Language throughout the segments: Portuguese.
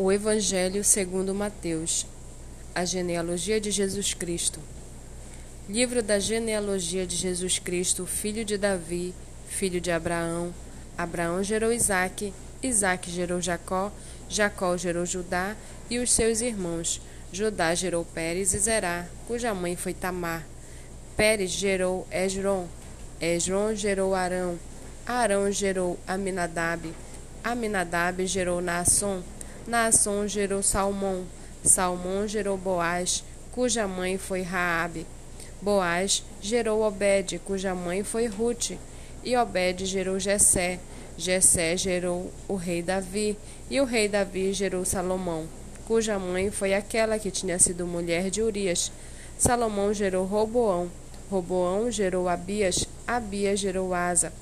O Evangelho segundo Mateus. A genealogia de Jesus Cristo. Livro da genealogia de Jesus Cristo, filho de Davi, filho de Abraão. Abraão gerou Isaque, Isaque gerou Jacó, Jacó gerou Judá e os seus irmãos. Judá gerou Pérez e Zerá, cuja mãe foi Tamar. Pérez gerou Esron, Esron gerou Arão, Arão gerou Aminadab, Aminadab gerou Naasson, Naasson gerou Salmão, Salmão gerou Boaz, cuja mãe foi Raabe. Boaz gerou Obed, cuja mãe foi Ruth, e Obed gerou Jessé. Jessé gerou o rei Davi, e o rei Davi gerou Salomão, cuja mãe foi aquela que tinha sido mulher de Urias. Salomão gerou Roboão, Roboão gerou Abias, Abias gerou Asa,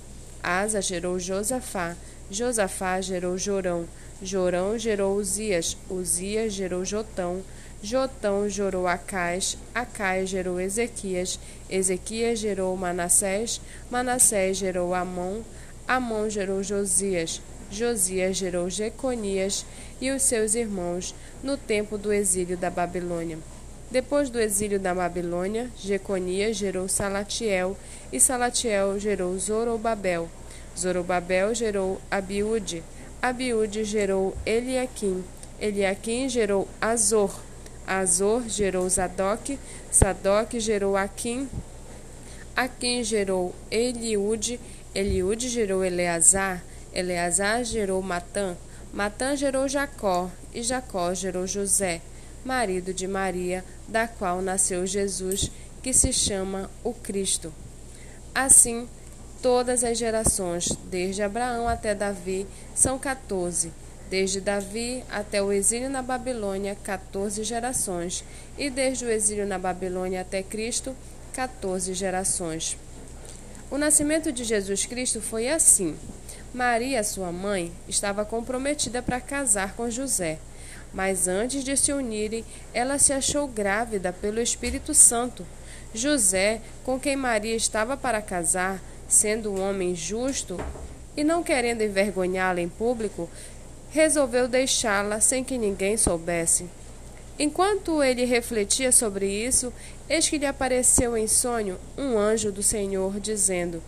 Asa gerou Josafá, Josafá gerou Jorão, Jorão gerou Uzias, Uzias gerou Jotão, Jotão gerou Acais, Acais gerou Ezequias, Ezequias gerou Manassés, Manassés gerou Amon, Amon gerou Josias, Josias gerou Jeconias e os seus irmãos no tempo do exílio da Babilônia. Depois do exílio da Babilônia, Jeconias gerou Salatiel, e Salatiel gerou Zorobabel. Zorobabel gerou Abiúde, Abiúde gerou Eliaquim, Eliaquim gerou Azor, Azor gerou Zadok, Zadok gerou Aquim, Aquim gerou Eliúde, Eliúde gerou Eleazar, Eleazar gerou Matã, Matã gerou Jacó, e Jacó gerou José, marido de Maria, da qual nasceu Jesus, que se chama o Cristo. Assim, Todas as gerações, desde Abraão até Davi, são 14. Desde Davi até o exílio na Babilônia, 14 gerações. E desde o exílio na Babilônia até Cristo, 14 gerações. O nascimento de Jesus Cristo foi assim. Maria, sua mãe, estava comprometida para casar com José. Mas antes de se unirem, ela se achou grávida pelo Espírito Santo. José, com quem Maria estava para casar, sendo um homem justo e não querendo envergonhá-la em público, resolveu deixá-la sem que ninguém soubesse. Enquanto ele refletia sobre isso, eis que lhe apareceu em sonho um anjo do Senhor, dizendo: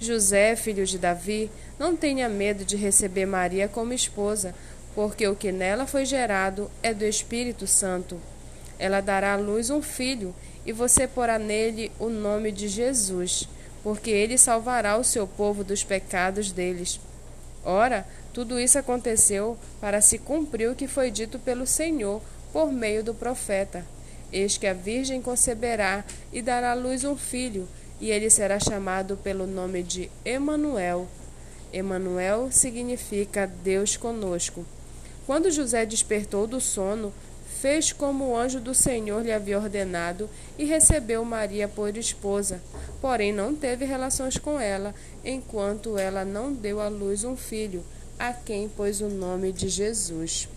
José, filho de Davi, não tenha medo de receber Maria como esposa, porque o que nela foi gerado é do Espírito Santo. Ela dará à luz um filho, e você porá nele o nome de Jesus porque ele salvará o seu povo dos pecados deles. Ora, tudo isso aconteceu para se cumprir o que foi dito pelo Senhor por meio do profeta. Eis que a Virgem conceberá e dará à luz um filho, e ele será chamado pelo nome de Emanuel. Emanuel significa Deus conosco. Quando José despertou do sono, fez como o anjo do Senhor lhe havia ordenado e recebeu Maria por esposa. Porém, não teve relações com ela, enquanto ela não deu à luz um filho, a quem pôs o nome de Jesus.